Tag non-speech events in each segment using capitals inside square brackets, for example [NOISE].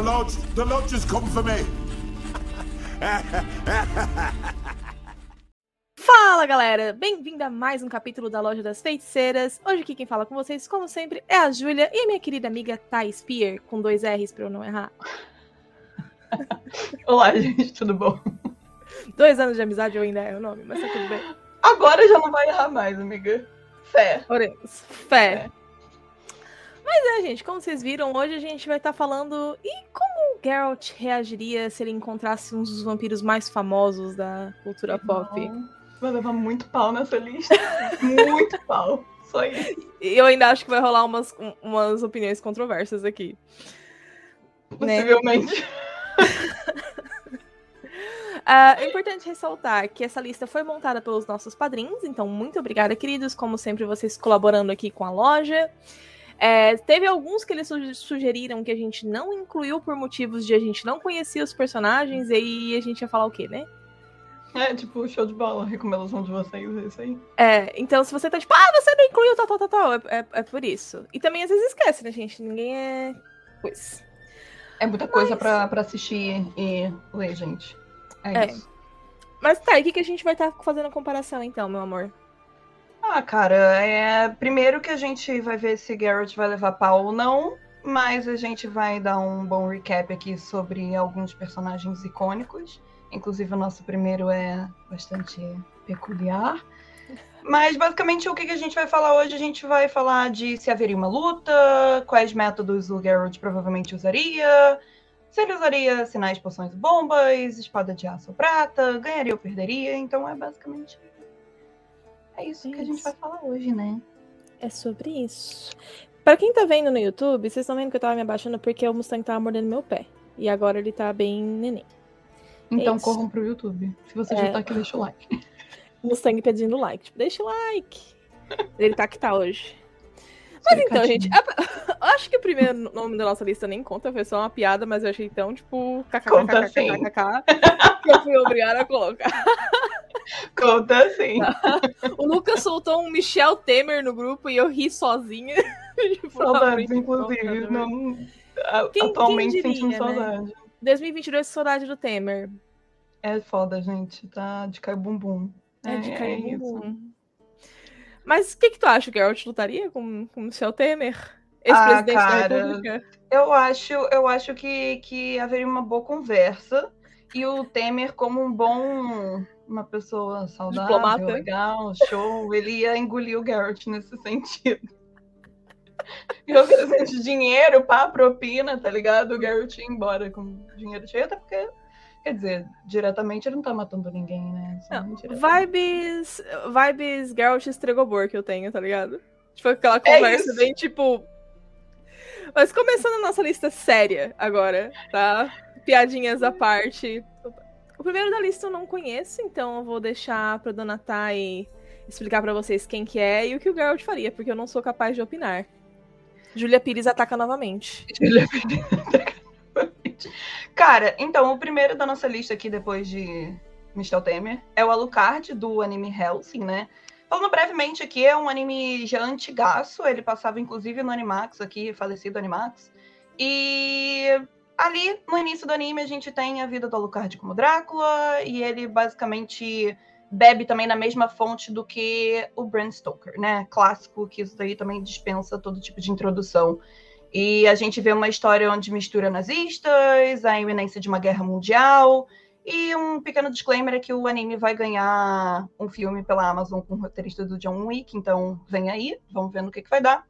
The lodge, the lodge has come for me. Fala galera, bem-vinda a mais um capítulo da Loja das Feiticeiras. Hoje aqui quem fala com vocês, como sempre, é a Júlia e a minha querida amiga Thais Pier, com dois R's pra eu não errar. [LAUGHS] Olá, gente, tudo bom? Dois anos de amizade eu ainda é o nome, mas tá tudo bem. Agora já não vai errar mais, amiga. Fé. Oremos. Fé. Mas é, gente, como vocês viram, hoje a gente vai estar falando e como o Geralt reagiria se ele encontrasse um dos vampiros mais famosos da cultura pop. Vai levar muito pau nessa lista. [LAUGHS] muito pau. Só isso. E eu ainda acho que vai rolar umas, um- umas opiniões controversas aqui. Né? Possivelmente. [LAUGHS] Ah, é importante ressaltar que essa lista foi montada pelos nossos padrinhos, então muito obrigada, queridos, como sempre, vocês colaborando aqui com a loja. É, teve alguns que eles su- sugeriram que a gente não incluiu por motivos de a gente não conhecia os personagens, e aí a gente ia falar o quê, né? É, tipo, show de bola. Recomendação de vocês, é isso aí. É, então se você tá tipo, ah, você não incluiu tal, tal, tal, tal, é, é, é por isso. E também às vezes esquece, né, gente? Ninguém é. Pois. É muita coisa pra, pra assistir e ler, gente. É, É. isso. Mas tá, e o que, que a gente vai estar fazendo a comparação então, meu amor? Ah, cara, é. Primeiro que a gente vai ver se Garrett vai levar pau ou não. Mas a gente vai dar um bom recap aqui sobre alguns personagens icônicos. Inclusive, o nosso primeiro é bastante peculiar. Mas, basicamente, o que a gente vai falar hoje? A gente vai falar de se haveria uma luta, quais métodos o Geralt provavelmente usaria, se ele usaria sinais, poções bombas, espada de aço ou prata, ganharia ou perderia. Então, é basicamente. É isso que a gente Isso. vai falar hoje, né? É sobre isso. Pra quem tá vendo no YouTube, vocês estão vendo que eu tava me abaixando porque o Mustang tava mordendo meu pé. E agora ele tá bem neném. Então, isso. corram pro YouTube. Se você É. já tá aqui, deixa o like. [LAUGHS] Mustang pedindo like. Tipo, deixa o like. Ele tá que tá hoje. Mas então, gente, a- [LAUGHS] acho que o primeiro nome da nossa lista nem conta, foi só uma piada, mas eu achei tão, tipo, Conta sim. kkkkkk, que eu fui obrigada a colocar. [LAUGHS] Conta assim. [LAUGHS] O Lucas soltou um Michel Temer no grupo e eu ri sozinha. [LAUGHS] Tipo, Saudades, inclusive. Não, Quem- atualmente quem diria, sentindo né? saudade. 2022, saudade do Temer. É foda, gente. Tá de cair bumbum. É, de cair isso. bumbum. Mas o que, que tu acha? Geralt lutaria com, com o Michel Temer? Ah, Ex-presidente da cara. República? Eu acho, eu acho que, que haveria uma boa conversa. E o Temer, como um bom. Uma pessoa saudável, Diplomata. legal, show, ele ia engolir o Garrett nesse sentido. [LAUGHS] E oferecendo dinheiro pra propina, tá ligado? O Garrett ia embora com dinheiro cheio, até porque, quer dizer, diretamente ele não tá matando ninguém, né? Só Não, vibes. Vibes Geralt Estregobor que eu tenho, tá ligado? Tipo, aquela É conversa isso. bem tipo. Mas começando a nossa lista séria agora, tá? Piadinhas à parte. O primeiro da lista eu não conheço, então eu vou deixar pra Dona Thay explicar pra vocês quem que é e o que o Geralt faria, porque eu não sou capaz de opinar. Júlia Pires ataca novamente. Ele é verdade. Cara, então, o primeiro da nossa lista aqui, depois de Michel Temer, é o Alucard, do anime Hellsing, né? Falando brevemente aqui, é um anime já antigaço, ele passava inclusive no Animax aqui, falecido Animax. E ali, no início do anime, a gente tem a vida do Alucard como Drácula, e ele basicamente bebe também na mesma fonte do que o Bram Stoker, né? Clássico, que isso daí também dispensa todo tipo de introdução. E a gente vê uma história onde mistura nazistas, a iminência de uma guerra mundial. E um pequeno disclaimer é que o anime vai ganhar um filme pela Amazon com o roteirista do John Wick, então vem aí, vamos ver no que, que vai dar.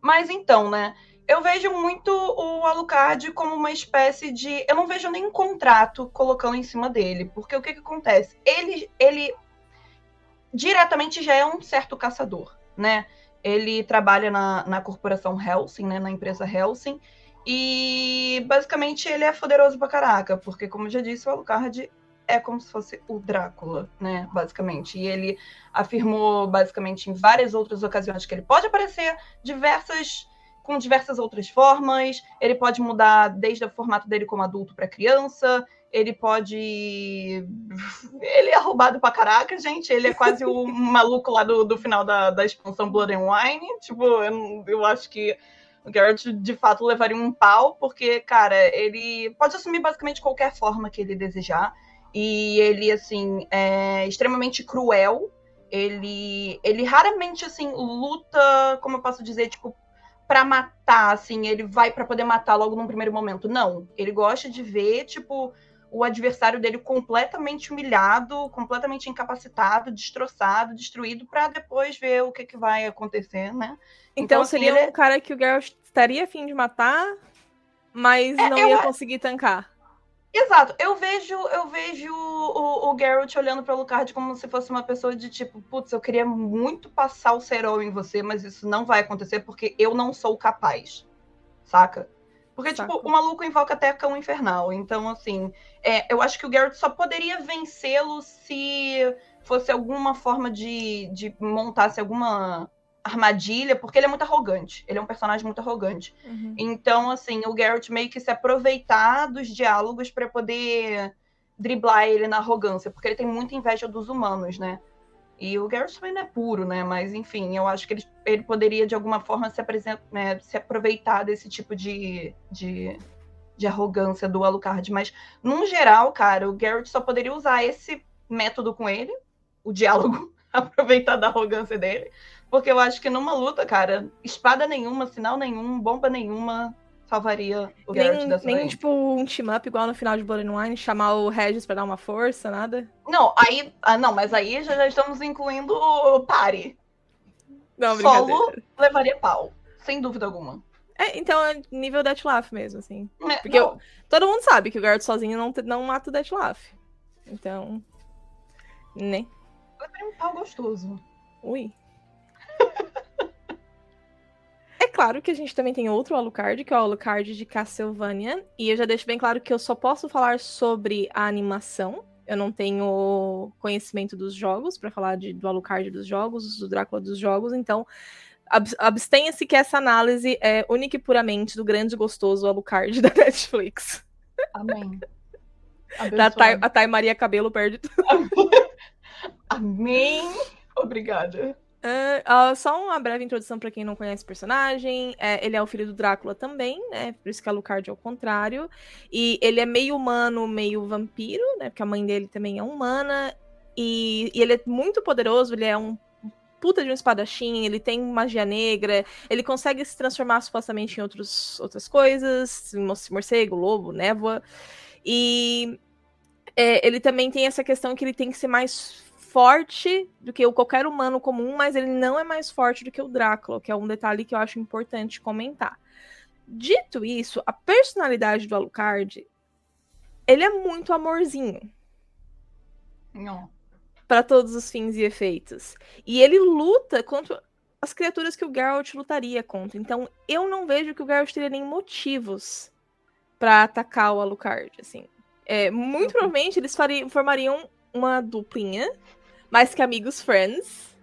Mas então, né? Eu vejo muito o Alucard como uma espécie de. Eu não vejo nenhum contrato colocando em cima dele, porque o que, que acontece? Ele, ele diretamente já é um certo caçador, né? Ele trabalha na, na corporação Helsing, né? Na empresa Helsing. E basicamente ele é poderoso pra caraca, porque, como já disse, o Alucard é como se fosse o Drácula, né? Basicamente. E ele afirmou, basicamente, em várias outras ocasiões que ele pode aparecer diversas. Com diversas outras formas, ele pode mudar desde o formato dele como adulto para criança, ele pode. Ele é roubado pra caraca, gente. Ele é quase o [LAUGHS] maluco lá do, do final da, da expansão Blood and Wine. Tipo, eu, eu acho que O Geralt, de fato, levaria um pau, porque, cara, ele pode assumir basicamente qualquer forma que ele desejar. E ele, assim, é extremamente cruel. Ele, ele raramente, assim, luta, como eu posso dizer, tipo, para matar, assim, ele vai para poder matar logo num primeiro momento. Não, ele gosta de ver, tipo, o adversário dele completamente humilhado, completamente incapacitado, destroçado, destruído, para depois ver o que, que vai acontecer, né? Então, então assim, seria ele... um cara que o Geralt estaria afim de matar, mas é, não ia conseguir tancar. Exato, eu vejo, eu vejo o, o Geralt olhando para o Lucard como se fosse uma pessoa de tipo, putz, eu queria muito passar o Serol em você, mas isso não vai acontecer porque eu não sou capaz. Saca? Porque, Saco. tipo, o maluco invoca até cão infernal. Então, assim, é, eu acho que o Geralt só poderia vencê-lo se fosse alguma forma de, de montasse alguma armadilha, porque ele é muito arrogante. Ele é um personagem muito arrogante. Uhum. Então, assim, o Geralt meio que se aproveitar dos diálogos para poder driblar ele na arrogância, porque ele tem muita inveja dos humanos, né? E o Garrett também não é puro, né? Mas, enfim, eu acho que ele, ele poderia, de alguma forma, se, né, se aproveitar desse tipo de, de, de arrogância do Alucard. Mas, num geral, cara, o Garrett só poderia usar esse método com ele, o diálogo, [LAUGHS] aproveitar da arrogância dele. Porque eu acho que numa luta, cara, espada nenhuma, sinal nenhum, bomba nenhuma, salvaria o Geralt nem, dessa Nem, vez. tipo, um team-up igual no final de Blood and Wine, chamar o Regis pra dar uma força, nada? Não, aí... Ah, não, mas aí já, já estamos incluindo o Pari. Não, Solo levaria pau, sem dúvida alguma. É, então é nível Deathloaf mesmo, assim. É, Porque eu, todo mundo sabe que o Geralt sozinho não, não mata o Deathloaf. Então... Né? Levaria um pau gostoso. Ui. É claro que a gente também tem outro Alucard, que é o Alucard de Castlevania. E eu já deixo bem claro que eu só posso falar sobre a animação. Eu não tenho conhecimento dos jogos para falar de, do Alucard dos jogos, do Drácula dos jogos. Então, ab abstenha-se que essa análise é única e puramente do grande e gostoso Alucard [LAUGHS] da Netflix. Amém. Da Thay, a Thay Maria Cabelo perde tudo. [LAUGHS] Amém. Obrigada. Uh, uh, só uma breve introdução para quem não conhece o personagem. É, ele é o filho do Drácula também, né? Por isso que a Lucard é o contrário. E ele é meio humano, meio vampiro, né? Porque a mãe dele também é humana. E, e ele é muito poderoso, ele é um puta de um espadachim, ele tem magia negra, ele consegue se transformar supostamente em outros, outras coisas, morcego, lobo, névoa. E é, ele também tem essa questão que ele tem que ser mais forte do que o qualquer humano comum, mas ele não é mais forte do que o Drácula, que é um detalhe que eu acho importante comentar. Dito isso, a personalidade do Alucard, ele é muito amorzinho. Não. Para todos os fins e efeitos. E ele luta contra as criaturas que o Geralt lutaria contra. Então, eu não vejo que o Geralt teria nem motivos para atacar o Alucard, assim. É, muito uhum. provavelmente eles fariam, formariam uma duplinha mais que amigos friends.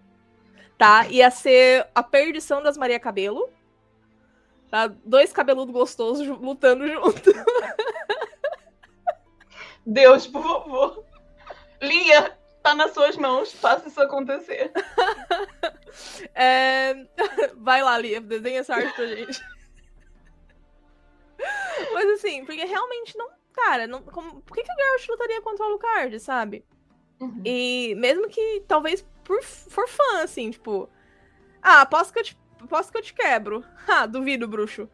Tá? Ia ser a perdição das Maria Cabelo. Tá? Dois cabeludos gostosos lutando junto. [LAUGHS] Deus, por favor. Lia, tá nas suas mãos. Faça isso acontecer. [LAUGHS] é... [LAUGHS] Vai lá, Lia, desenha essa arte pra gente. Mas assim, porque realmente não. Cara, não, como, por que, que o Geralt lutaria contra o Alucard, sabe? Uhum. E mesmo que talvez por for fã, assim, tipo. Ah, aposto que eu te, aposto que eu te quebro. [LAUGHS] Ah, duvido, bruxo.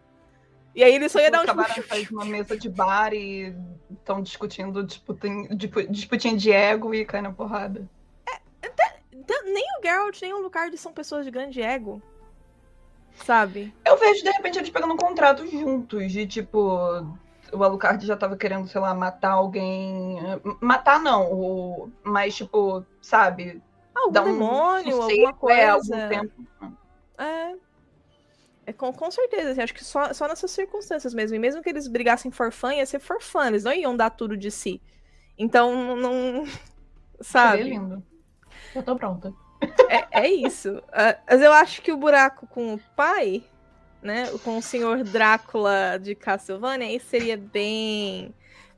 E aí ele só ia dar um tipo... faz uma mesa de bar e estão discutindo disputinho, disputinho de ego e cai na porrada. É, até, nem o Geralt, nem o Lucard são pessoas de grande ego. Sabe? Eu vejo, de repente, eles pegando um contrato juntos, de tipo o Alucard já tava querendo, sei lá, matar alguém. Matar não, o... mas tipo, sabe? Algum dar um demônio, sossego, alguma coisa. É, algum tempo. É. É com, com certeza, assim, acho que só, só nessas circunstâncias mesmo. E mesmo que eles brigassem for fun, ia ser for fun, eles não iam dar tudo de si. Então, não. [LAUGHS] Sabe? Seria lindo. Eu tô pronta. É, é isso. Uh, mas eu acho que o buraco com o pai né, com o senhor Drácula de Castlevania, aí seria bem,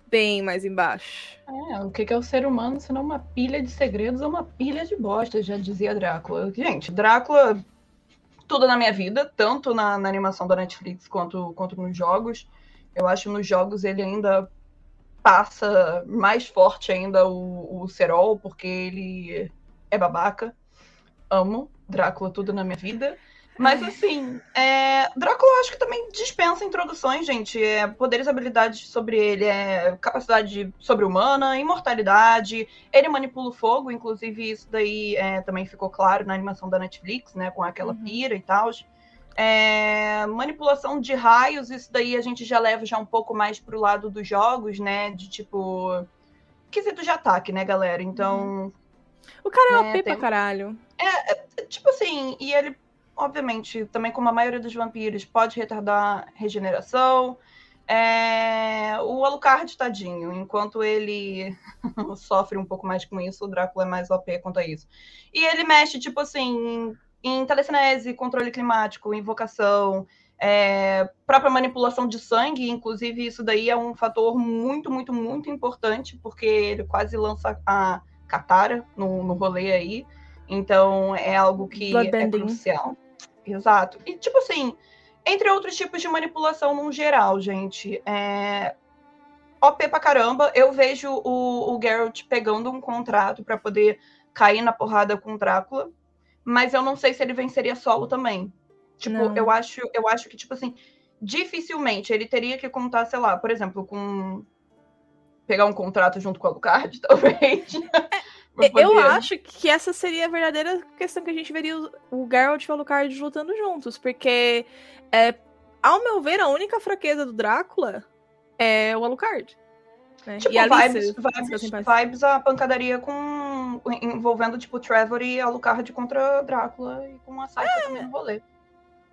bem mais embaixo. É, o que é o ser humano se não uma pilha de segredos ou uma pilha de bosta, já dizia Drácula. Gente, Drácula tudo na minha vida, tanto na, na animação da Netflix quanto, quanto nos jogos. Eu acho que nos jogos ele ainda passa mais forte ainda o, o Serol, porque ele é babaca. Amo Drácula tudo na minha vida. Mas assim, é... Drácula acho que também dispensa introduções, gente. É, poderes e habilidades sobre ele, é capacidade sobre-humana, imortalidade. Ele manipula o fogo, inclusive isso daí é, também ficou claro na animação da Netflix, né? Com aquela uhum. pira e tal. É, manipulação de raios, isso daí a gente já leva já um pouco mais pro lado dos jogos, né? De tipo. Quesito de ataque, né, galera? Então. Uhum. O cara é né, OP tem... pra caralho. É, é, tipo assim, e ele, obviamente, também como a maioria dos vampiros, pode retardar regeneração. É... O Alucard, tadinho, enquanto ele [LAUGHS] sofre um pouco mais com isso, o Drácula é mais OP quanto a isso. E ele mexe, tipo assim, em telecinese, controle climático, invocação, é, própria manipulação de sangue, inclusive isso daí é um fator muito, muito, muito importante, porque ele quase lança a Katara no, no rolê aí. Então é algo que é crucial. Exato. E tipo assim, entre outros tipos de manipulação no geral, gente, é... OP pra caramba, eu vejo o, o Geralt pegando um contrato para poder cair na porrada com o Drácula mas eu não sei se ele venceria solo também. Tipo, eu acho, eu acho que, tipo assim, dificilmente ele teria que contar, sei lá, por exemplo, com. pegar um contrato junto com a Lucard, [LAUGHS] talvez. Eu acho que essa seria a verdadeira questão que a gente veria o Geralt e o Alucard lutando juntos, porque, é, ao meu ver, a única fraqueza do Drácula é o Alucard. Né? Tipo, e vibes, vibes, vibes, a pancadaria com. envolvendo, tipo, Trevor e Alucard contra Drácula e com a Saika é. também no rolê.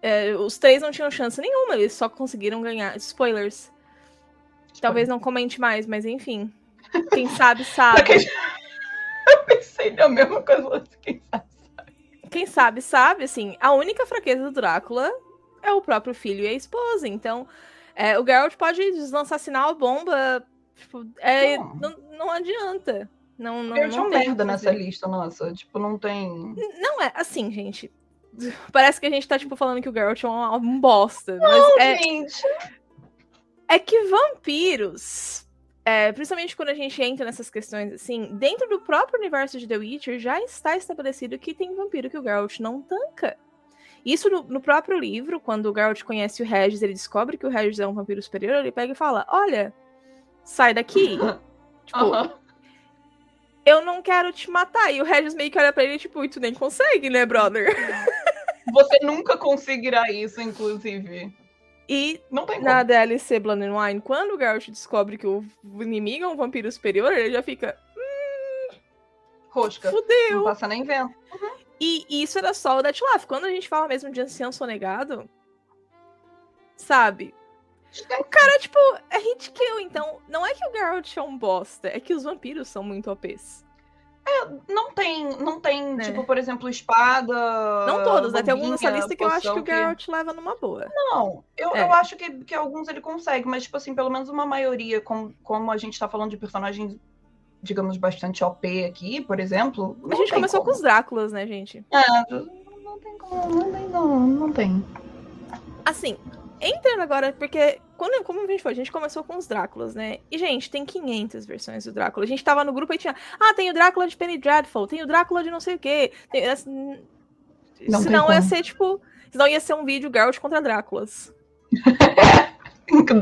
É, os três não tinham chance nenhuma, eles só conseguiram ganhar. Spoilers. Talvez não comente mais, mas enfim. Quem sabe, sabe. [LAUGHS] Eu pensei na mesma coisa, quem sabe, sabe. Quem sabe, sabe, assim, a única fraqueza do Drácula é o próprio filho e a esposa. Então, é, o Geralt pode deslançar sinal, bomba, Tipo, é, não. não, adianta. Não, não, Eu não merda nessa lista, nossa. Tipo, não tem. Não é, assim, gente. [LAUGHS] Parece que a gente tá, tipo, falando que o Geralt é um, um bosta. Não, mas é, gente. É que vampiros. É, principalmente quando a gente entra nessas questões assim, dentro do próprio universo de The Witcher já está estabelecido que tem vampiro que o Geralt não tanca. Isso no, no, próprio livro, quando o Geralt conhece o Regis, ele descobre que o Regis é um vampiro superior, ele pega e fala: Olha, sai daqui. [LAUGHS] tipo, eu não quero te matar. E o Regis meio que olha pra ele, tipo, e tu nem consegue, né, brother? Você nunca conseguirá isso, inclusive. E não tem na DLC Blood and Wine, quando o Geralt descobre que o inimigo é um vampiro superior, ele já fica. Hum, Rosca. Fudeu. Não passa nem vento. Uhum. E, e, isso era só o Deathloaf. Quando a gente fala mesmo de ancião sonegado, sabe? O cara, tipo, é hit kill, então não é que o Geralt é um bosta, é que os vampiros são muito OPs. É, não tem, não tem, é. tipo, por exemplo, espada. Não todos, né? Tem alguns nessa lista que eu acho que o Geralt que... leva numa boa. Não, eu, é. eu acho que, que alguns ele consegue, mas, tipo assim, pelo menos uma maioria, como, como a gente tá falando de personagens, digamos, bastante OP aqui, por exemplo. A gente começou como. com os Dráculas, né, gente? É, não tem como, não tem como, não tem. Assim, entrando agora, porque quando, como a gente foi, a gente começou com os Dráculas, né? E, gente, tem 500 versões do Drácula. A gente tava no grupo e tinha, ah, tem o Drácula de Penny Dreadful, tem o Drácula de não sei o quê. Tem, assim, não senão ia ser, tipo, senão ia ser um vídeo Geralt contra Dráculas.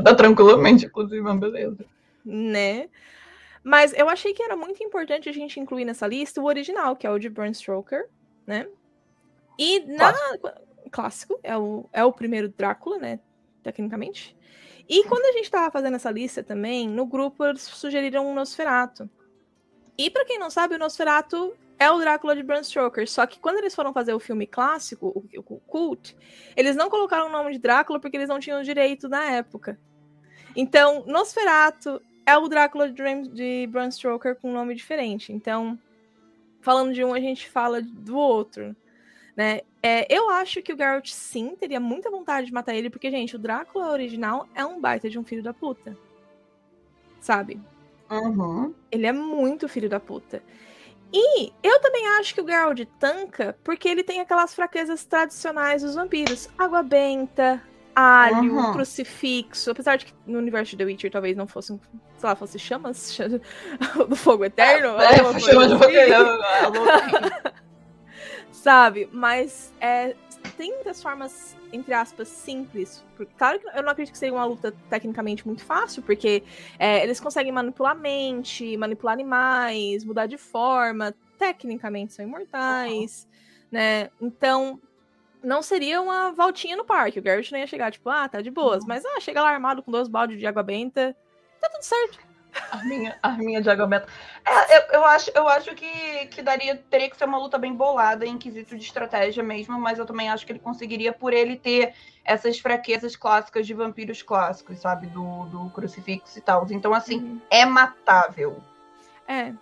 Dá [LAUGHS] tranquilamente, inclusive, mas beleza. Né? Mas eu achei que era muito importante a gente incluir nessa lista o original, que é o de Bram Stoker, né? E na... Clássico. Clássico, é o, é o primeiro Drácula, né? tecnicamente. E quando a gente estava fazendo essa lista também, no grupo eles sugeriram um Nosferato. E para quem não sabe, o Nosferato é o Drácula de Bram Stoker. Só que quando eles foram fazer o filme clássico, o, o Cult, eles não colocaram o nome de Drácula porque eles não tinham direito na época. Então, Nosferato é o Drácula de, de Bram Stoker com um nome diferente. Então, falando de um, a gente fala do outro. Né? É, eu acho que o Geralt sim teria muita vontade de matar ele, porque, gente, o Drácula original é um baita de um filho da puta. Sabe? Uhum. Ele é muito filho da puta. E eu também acho que o Geralt tanca porque ele tem aquelas fraquezas tradicionais dos vampiros. Água benta, alho, Uhum. crucifixo. Apesar de que no universo de The Witcher talvez não fosse, sei lá, fosse chamas chama- [LAUGHS] do fogo eterno. É, alguma chama de coisa assim, roteiro. [LAUGHS] Sabe? Mas é, tem muitas formas, entre aspas, simples. Porque, claro que eu não acredito que seria uma luta tecnicamente muito fácil, porque é, eles conseguem manipular mente, manipular animais, mudar de forma, tecnicamente são imortais, né? Então, não seria uma voltinha no parque. O Garrett não ia chegar, tipo, ah, tá de boas. Mas, ah, chega lá armado com dois baldes de água benta, tá tudo certo. Arminha, arminha de água benta. É, eu, eu acho, eu acho que, que daria, teria que ser uma luta bem bolada em quesito de estratégia mesmo, mas eu também acho que ele conseguiria por ele ter essas fraquezas clássicas de vampiros clássicos, sabe? Do, do crucifixo e tal. Então, assim, é matável. É.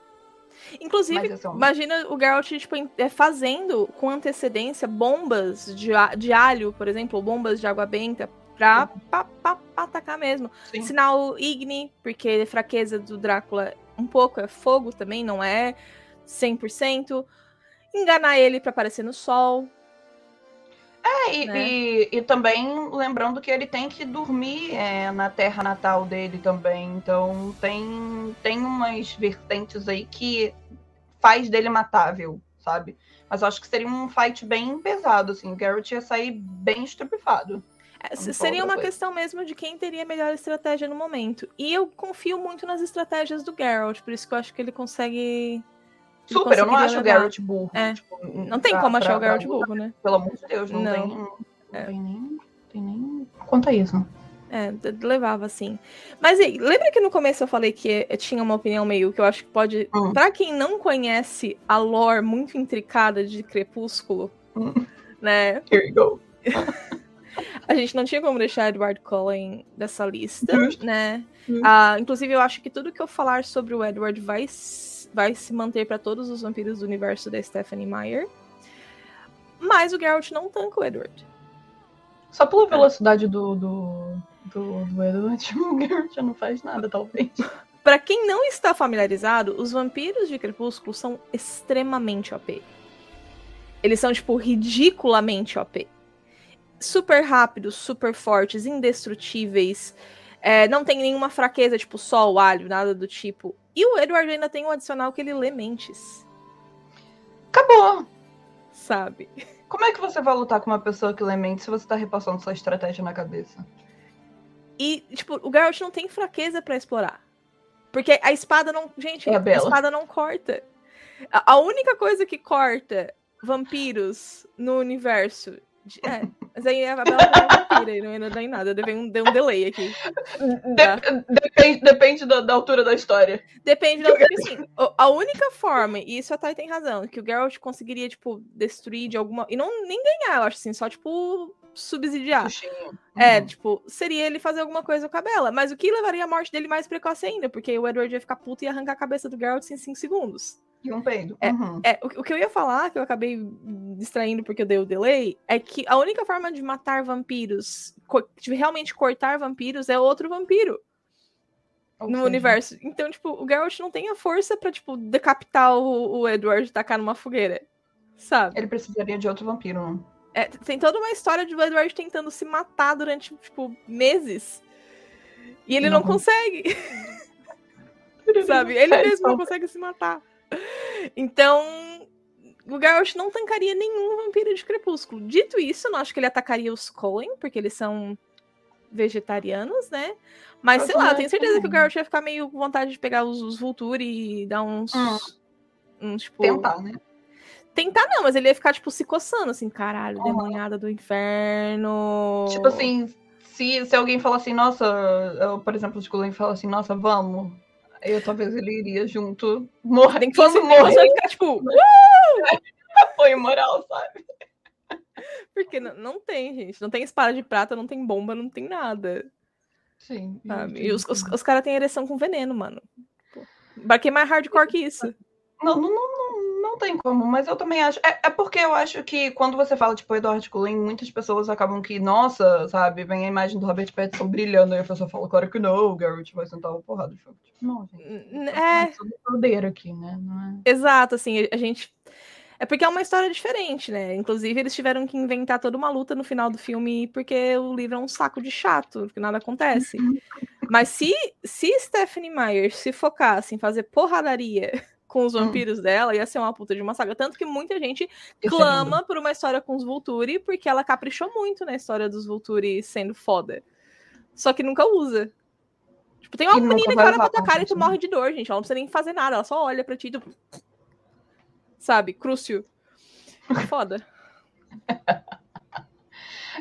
Inclusive, é um- imagina o Geralt tipo, é, fazendo com antecedência bombas de, de alho, por exemplo, ou bombas de água benta, pra, pra, pra- pra atacar mesmo. Sim. Sinal Igni, porque a fraqueza do Drácula um pouco é fogo também, não é 100%. Enganar ele pra aparecer no sol. É, e, né? e, e também lembrando que ele tem que dormir é, na terra natal dele também. Então tem, tem umas vertentes aí que faz dele matável, sabe? Mas eu acho que seria um fight bem pesado, assim. O Garrett ia sair bem estrupifado. É, seria uma coisa. questão mesmo de quem teria a melhor estratégia no momento. E eu confio muito nas estratégias do Geralt, por isso que eu acho que ele consegue. ele Super, eu não acho o levar. Garrett burro. É. tipo, Não tem pra- como achar pra- o Geralt burro, né? Pelo amor de Deus, não, Não. tem. Não É. tem nem. Tem nem. Conta isso. É, levava assim. Mas e lembra que no começo eu falei que eu tinha uma opinião meio que eu acho que pode. Hum. Pra quem não conhece a lore muito intricada de Crepúsculo, Hum. né? Here you go. [LAUGHS] A gente não tinha como deixar Edward Cullen dessa lista, Justo. né? Ah, inclusive, eu acho que tudo que eu falar sobre o Edward vai, vai se manter pra todos os vampiros do universo da Stephanie Meyer. Mas o Geralt não tanca o Edward. Só pela velocidade do, do, do, do Edward, [LAUGHS] o Garrett já não faz nada, talvez. Pra quem não está familiarizado, os vampiros de Crepúsculo são extremamente OP. Eles são, tipo, ridiculamente OP. Super rápidos, super fortes, indestrutíveis. é, não tem nenhuma fraqueza, tipo sol, alho, nada do tipo. E o Edward ainda tem um adicional que ele lê mentes, Acabou. sabe? Como é que você vai lutar com uma pessoa que lê mente se você tá repassando sua estratégia na cabeça? E, tipo, o Geralt não tem fraqueza pra explorar. Porque a espada não. Gente, É a bela. espada não corta. A, a única coisa que corta vampiros no universo. de- é, mas aí a Bela não é vampira, aí não, não dá em nada. Deu um, deu um delay aqui. Tá? Dep- depende depende da, da altura da história. Depende da porque, [LAUGHS] assim, o- A única forma, e isso a Thay tem razão, que o Geralt conseguiria, tipo, destruir de alguma. E não nem ganhar, eu acho assim, só, tipo, subsidiar. É, Uhum. tipo, seria ele fazer alguma coisa com a Bela. Mas o que levaria a morte dele mais precoce ainda? Porque o Edward ia ficar puto e arrancar a cabeça do Geralt em 5 segundos. E um peido. É. Uhum. É, o, o que eu ia falar, que eu acabei distraindo porque eu dei o delay, é que a única forma de matar vampiros, de realmente cortar vampiros, é outro vampiro Ou no seja, universo. Então, tipo, o Geralt não tem a força pra, tipo, decapitar o, o Edward e tacar numa fogueira. Sabe? Ele precisaria de outro vampiro, né? É, tem toda uma história de o Edward tentando se matar durante, tipo, meses. E ele não, Não. consegue, [LAUGHS] sabe? Ele mesmo não consegue se matar. Então, o Geralt não tancaria nenhum vampiro de Crepúsculo. Dito isso, eu não acho que ele atacaria os Coen, porque eles são vegetarianos, né? Mas, Mas sei lá, eu tenho certeza que o. Geralt ia ficar meio com vontade de pegar os, os Vulturi e dar uns... Hum. uns tipo, Tentar, né? Tentar não, mas ele ia ficar, tipo, se coçando, assim, caralho, Uhum. demoniada do inferno. Tipo assim, se, se alguém fala assim, nossa, eu, por exemplo, o Skulen fala assim, nossa, vamos. Eu talvez ele iria junto. Que tem que morrer. fosse ficar, tipo, [LAUGHS] Apoio moral, sabe? porque não, não tem, gente. Não tem espada de prata, não tem bomba, não tem nada. Sim. Sabe? E os, os, os caras têm ereção com veneno, mano. Pô, Embarquei mais hardcore que isso. Não, não, não, não, Não tem como, mas eu também acho. É, é, porque eu acho que quando você fala, tipo, Edward Cullen, muitas pessoas acabam que, nossa, sabe, vem a imagem do Robert Pattinson brilhando, e a pessoa fala, claro que não, o Garrett vai sentar uma porrada. Tipo, não, gente. É. poder aqui, né? É... Exato, assim, a gente. É porque é uma história diferente, né? Inclusive, eles tiveram que inventar toda uma luta no final do filme, porque o livro é um saco de chato, porque nada acontece. Mas se, se Stephanie Meyer se focasse em fazer porradaria com os hum. vampiros hum. dela, ia ser uma puta de uma saga. Tanto que muita gente clama por uma história com os Volturi, porque ela caprichou muito na história dos Volturi sendo foda. Só que nunca usa. Tipo, tem uma e menina que olha pra tua cara e tu morre de dor, gente. Ela não precisa nem fazer nada, ela só olha pra ti e tu... Sabe? Crucio. Foda. [LAUGHS]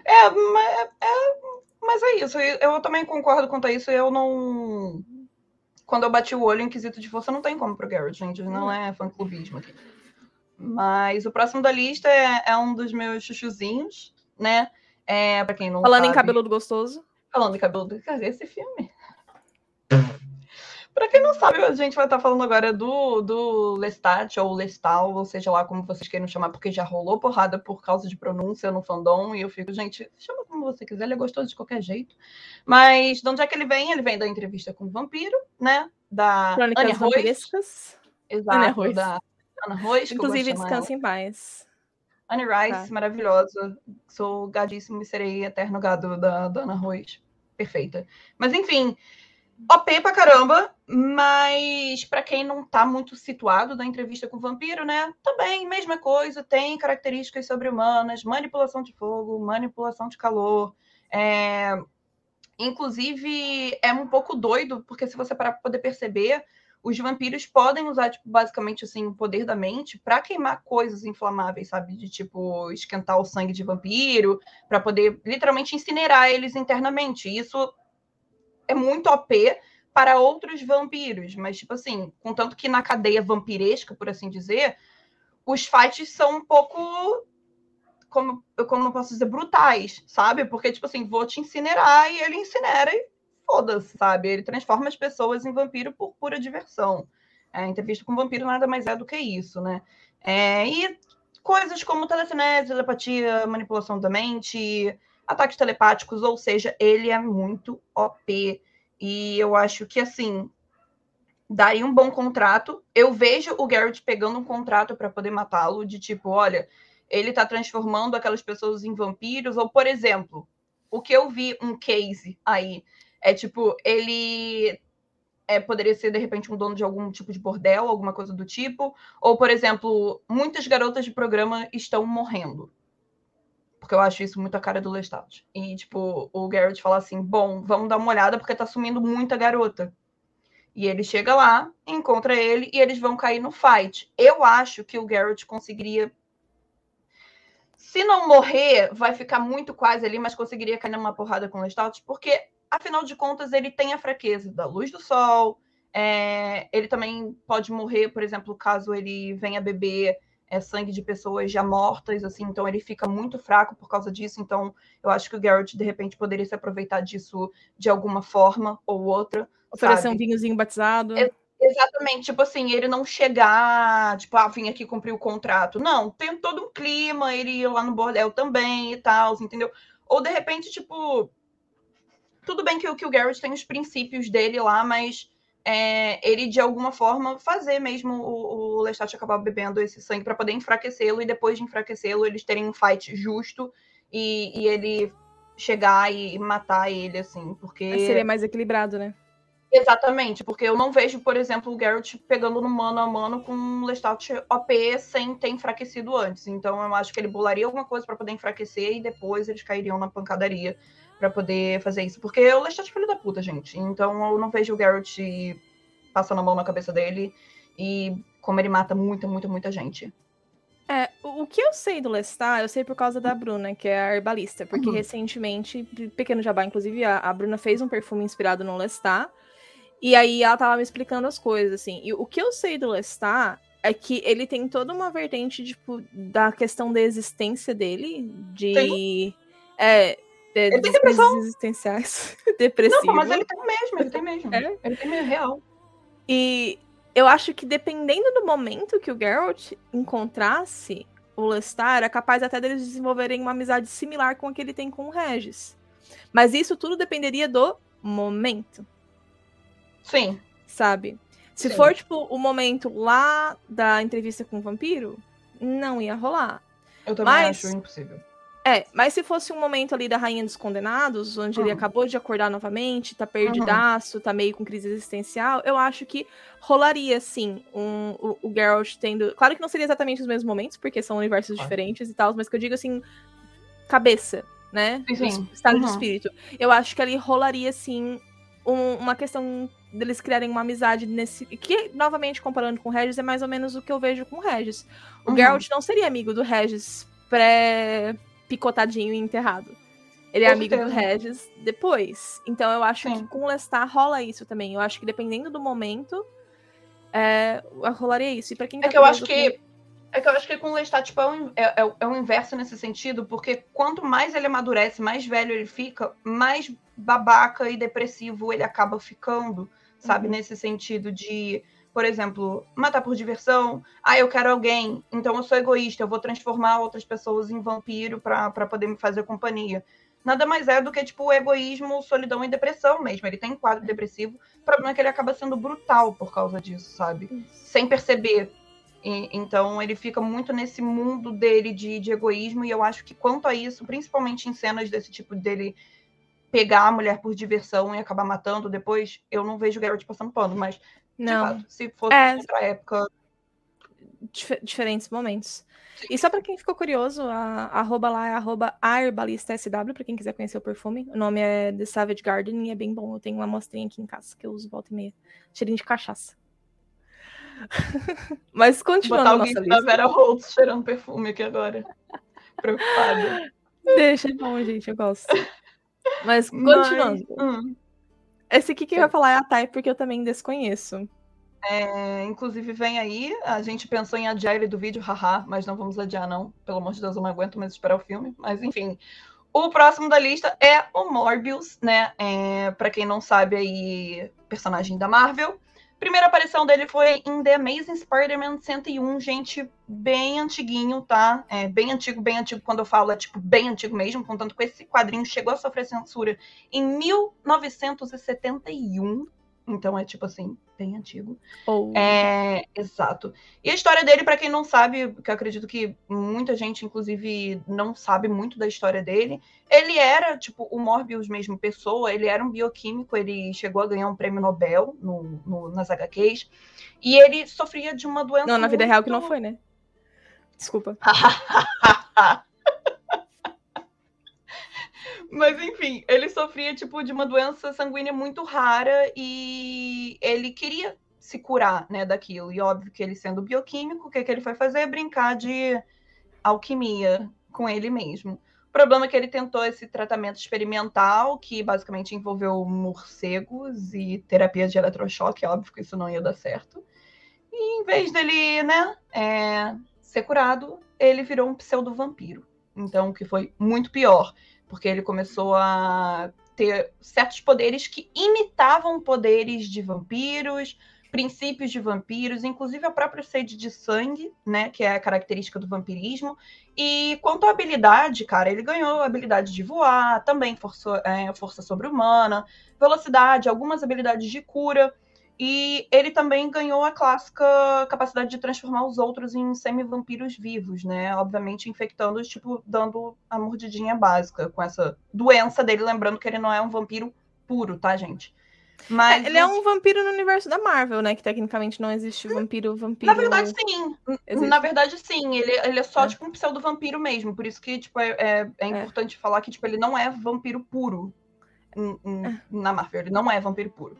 é, mas é, mas é isso. Eu também concordo quanto a isso. Eu não quando eu bati o olho em quesito de força, não tem como pro Garrett, gente. Não é fã-clubismo aqui. Mas o próximo da lista é, é um dos meus chuchuzinhos, né? É, pra quem não Falando sabe, em cabeludo gostoso. Falando em cabeludo... Cadê esse filme? Pra quem não sabe, a gente vai estar falando agora do, do Lestat, ou Lestal, ou seja lá como vocês queiram chamar, porque já rolou porrada por causa de pronúncia no fandom, e eu fico, gente, chama como você quiser, ele é gostoso de qualquer jeito. Mas de onde é que ele vem? Ele vem da entrevista com o vampiro, né? Da Crônicas Ana Royce. Exato, Ana Royce. da Ana Royce. Inclusive, descansa em paz. Anne Rice, tá. maravilhosa. Sou gadíssimo e serei eterno gado da, da Ana Royce. Perfeita. Mas enfim, OP pra caramba, mas para quem não tá muito situado da entrevista com o vampiro, né? Também, mesma coisa, tem características sobre-humanas, manipulação de fogo, manipulação de calor. É... Inclusive, é um pouco doido, porque se você parar pra poder perceber, os vampiros podem usar, tipo, basicamente, assim, o poder da mente para queimar coisas inflamáveis, sabe? De, tipo, esquentar o sangue de vampiro, para poder, literalmente, incinerar eles internamente. Isso é muito OP para outros vampiros, mas, tipo assim, contanto que na cadeia vampiresca, por assim dizer, os fights são um pouco. Como, como eu posso dizer, brutais, sabe? Porque, tipo assim, vou te incinerar e ele incinera e foda-se, sabe? Ele transforma as pessoas em vampiro por pura diversão. É, entrevista com vampiro nada mais é do que isso, né? É, e coisas como telecinese, telepatia, manipulação da mente, ataques telepáticos, ou seja, ele é muito OP. E eu acho que, assim, daria um bom contrato. Eu vejo o Garrett pegando um contrato para poder matá-lo, de tipo, olha, ele tá transformando aquelas pessoas em vampiros, ou, por exemplo, o que eu vi um case aí é tipo, ele é, poderia ser de repente um dono de algum tipo de bordel, alguma coisa do tipo, ou, por exemplo, muitas garotas de programa estão morrendo porque eu acho isso muito a cara do Lestat. E, tipo, o Garrett fala assim: bom, vamos dar uma olhada porque tá sumindo muita garota. E ele chega lá, encontra ele e eles vão cair no fight. Eu acho que o Garrett conseguiria. Se não morrer, vai ficar muito quase ali, mas conseguiria cair numa porrada com o Lestat, porque, afinal de contas, ele tem a fraqueza da luz do sol. É... ele também pode morrer, por exemplo, caso ele venha beber é sangue de pessoas já mortas, assim, então ele fica muito fraco por causa disso. Então, eu acho que o Garrett, de repente, poderia se aproveitar disso de alguma forma ou outra. Oferecer um vinhozinho batizado. É, exatamente, tipo assim, ele não chegar, tipo, ah, vim aqui cumprir o contrato. Não, tem todo um clima, ele ir lá no bordel também e tal, entendeu? Ou de repente, tipo. Tudo bem que, que o Garrett tem os princípios dele lá, mas é, ele de alguma forma fazer mesmo o, o Lestat acabar bebendo esse sangue para poder enfraquecê-lo e depois de enfraquecê-lo eles terem um fight justo e, e, ele chegar e matar ele assim, porque seria mais equilibrado, né? Exatamente, porque eu não vejo, por exemplo, o Garrett pegando no mano a mano com o Lestat OP sem ter enfraquecido antes. Então eu acho que ele bolaria alguma coisa para poder enfraquecer e depois eles cairiam na pancadaria para poder fazer isso. Porque o Lestat é filho da puta, gente. Então eu não vejo o Garrett passando a mão na cabeça dele e como ele mata muita, muita, muita gente. É, o que eu sei do Lestat, eu sei por causa da Bruna, que é a herbalista, porque uhum. recentemente, pequeno jabá, inclusive, a, a, Bruna fez um perfume inspirado no Lestat, e aí ela tava me explicando as coisas, assim. E o que eu sei do Lestat é que ele tem toda uma vertente, tipo, da questão da existência dele, de... É, é, ele tem depressão. existenciais. [LAUGHS] Depressivo. Não, mas ele tem mesmo, ele tem mesmo. É? Ele tem mesmo, real. E eu acho que dependendo do momento que o Geralt encontrasse o Lestar, é capaz até deles desenvolverem uma amizade similar com a que ele tem com o Regis. Mas isso tudo dependeria do momento. Sim. Sabe? Se Sim. for, tipo, o momento lá da entrevista com o vampiro, não ia rolar. Eu também Mas- acho impossível. É, mas se fosse um momento ali da Rainha dos Condenados, onde ele Uhum. acabou de acordar novamente, tá perdidaço, tá meio com crise existencial, eu acho que rolaria, sim, um, o, o Geralt tendo. Claro que não seria exatamente os mesmos momentos, porque são universos diferentes e tal, mas que eu digo assim, cabeça, né? Sim, sim. Estado de Uhum. espírito. Eu acho que ali rolaria, sim, um- uma questão deles criarem uma amizade nesse. Que, novamente, comparando com o Regis, é mais ou menos o que eu vejo com o Regis. O Uhum. Geralt não seria amigo do Regis pré-picotadinho e enterrado. Ele é Com amigo do certeza. Regis depois. Então eu acho Sim. que com o Lestat rola isso também. Eu acho que dependendo do momento, é, rolaria isso. E pra quem É tá que eu acho que. É que eu acho que com o Lestat, tipo, é o, é, é o- é o inverso nesse sentido, porque quanto mais ele amadurece, mais velho ele fica, mais babaca e depressivo ele acaba ficando, sabe? Uhum. Nesse sentido de, por exemplo, matar por diversão. Ah, eu quero alguém, então eu sou egoísta, eu vou transformar outras pessoas em vampiro pra pra poder me fazer companhia. Nada mais é do que, tipo, egoísmo, solidão e depressão mesmo. Ele tem um quadro depressivo. O problema é que ele acaba sendo brutal por causa disso, sabe? sem perceber. E- então ele fica muito nesse mundo dele de, de egoísmo, e eu acho que quanto a isso, principalmente em cenas desse tipo dele pegar a mulher por diversão e acabar matando depois, eu não vejo o Geralt passando pano, mas Não, fato, se fosse É. outra época. dif- diferentes momentos. E só pra quem ficou curioso, a a arroba lá é arroba arbalistasw, pra quem quiser conhecer o perfume. O nome é The Savage Garden e é bem bom. Eu tenho uma amostrinha aqui em casa que eu uso volta e meia. Cheirinho de cachaça. [LAUGHS] Mas continuando Botar a o nossa GIF da. Vera Holtz cheirando perfume aqui agora. Preocupada. Deixa, é bom, gente, eu gosto. Mas Mas, continuando. hum, Esse aqui que eu ia falar é a Thay, porque eu também desconheço. é, inclusive, vem aí. A gente pensou em adiar ele do vídeo, haha, mas não vamos adiar, não. Pelo amor de Deus, eu não aguento mais esperar o filme. Mas enfim. O próximo da lista é o Morbius, né? É, para quem não sabe aí, personagem da Marvel. Primeira aparição dele foi em The Amazing Spider-Man 101, gente, bem antiguinho, tá? É, bem antigo, bem antigo, quando eu falo é tipo bem antigo mesmo, contanto que esse quadrinho chegou a sofrer censura em 1971. Então é tipo assim, bem antigo. Ou. É, exato. E a história dele, pra quem não sabe, que eu acredito que muita gente, inclusive, não sabe muito da história dele, ele era, tipo, o Morbius mesmo, pessoa, ele era um bioquímico, ele chegou a ganhar um prêmio Nobel no, no- nas HQs, e ele sofria de uma doença Não, na vida real que não muito- foi, né? Desculpa. [LAUGHS] Mas enfim, ele sofria tipo de uma doença sanguínea muito rara e ele queria se curar, né, daquilo. E óbvio que ele sendo bioquímico, o que, que ele foi fazer? Brincar de alquimia com ele mesmo. O problema é que ele tentou esse tratamento experimental, que basicamente envolveu morcegos e terapia de eletrochoque, óbvio que isso não ia dar certo. E em vez dele, né, é, ser curado, ele virou um pseudo-vampiro. Então, o que foi muito pior porque ele começou a ter certos poderes que imitavam poderes de vampiros, princípios de vampiros, inclusive a própria sede de sangue, né, que é a característica do vampirismo. E quanto à habilidade, cara, ele ganhou a habilidade de voar, também força, é, força sobre-humana, velocidade, algumas habilidades de cura. E ele também ganhou a clássica capacidade de transformar os outros em semi-vampiros vivos, né? Obviamente infectando-os, tipo, dando a mordidinha básica com essa doença dele. Lembrando que ele não é um vampiro puro, tá, gente? Mas É, ele é um vampiro no universo da Marvel, né? Que tecnicamente não existe vampiro, vampiro. Na verdade, sim. Existe. Na verdade, sim. Ele, ele é só, É. tipo, um pseudo-vampiro mesmo. Por isso que, tipo, é, é, é importante falar que, tipo, ele não é vampiro puro É. na Marvel. Ele não é vampiro puro.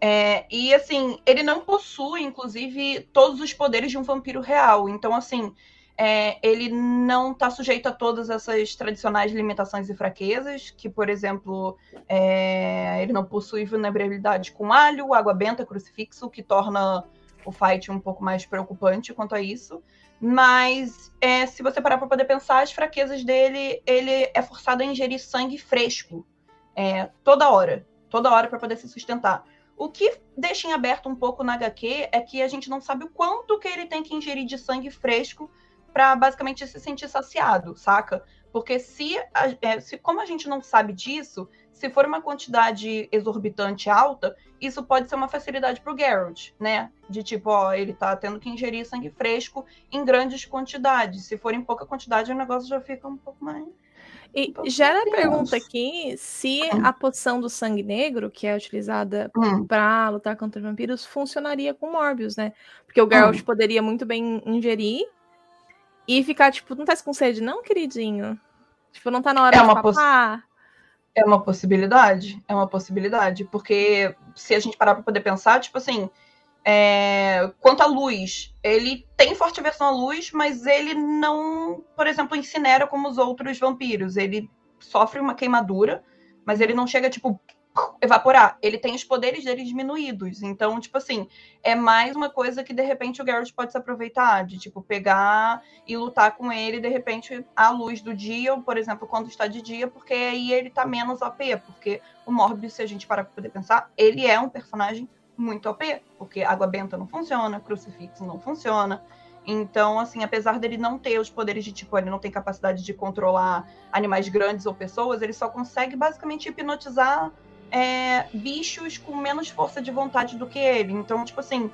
É, e, assim, ele não possui, inclusive, todos os poderes de um vampiro real. Então, assim, é, ele não está sujeito a todas essas tradicionais limitações e fraquezas, que, por exemplo, é, ele não possui vulnerabilidade com alho, água benta, crucifixo, que torna o fight um pouco mais preocupante quanto a isso. Mas é, se você parar para poder pensar, as fraquezas dele, ele é forçado a ingerir sangue fresco é, toda hora, toda hora para poder se sustentar. O que deixa em aberto um pouco na HQ é que a gente não sabe o quanto que ele tem que ingerir de sangue fresco para basicamente se sentir saciado, saca? Porque se, é, se, como a gente não sabe disso, se for uma quantidade exorbitante alta, isso pode ser uma facilidade para o Geralt, né? De tipo, ó, ele tá tendo que ingerir sangue fresco em grandes quantidades. Se for em pouca quantidade, o negócio já fica um pouco mais. E gera a pergunta aqui se hum. a poção do sangue negro, que é utilizada hum. para lutar contra vampiros, funcionaria com Morbius, né? Porque o Geralt hum. poderia muito bem ingerir e ficar, tipo, não tá com sede, não, queridinho? Tipo, não tá na hora é de papar? É uma possibilidade, é uma possibilidade, porque se a gente parar para poder pensar, tipo assim, é, quanto à luz, ele tem forte aversão à luz, mas ele não, por exemplo, incinera como os outros vampiros. Ele sofre uma queimadura, mas ele não chega, tipo, evaporar. Ele tem os poderes dele diminuídos. Então, tipo assim, é mais uma coisa que de repente o Garrett pode se aproveitar, de tipo, pegar e lutar com ele, de repente, à luz do dia, ou, por exemplo, quando está de dia, porque aí ele tá menos OP. Porque o Morbius, se a gente parar pra poder pensar, ele é um personagem muito OP, porque água benta não funciona, crucifixo não funciona. Então, assim, apesar dele não ter os poderes de tipo, ele não tem capacidade de controlar animais grandes ou pessoas, ele só consegue basicamente hipnotizar é, bichos com menos força de vontade do que ele. Então, tipo assim,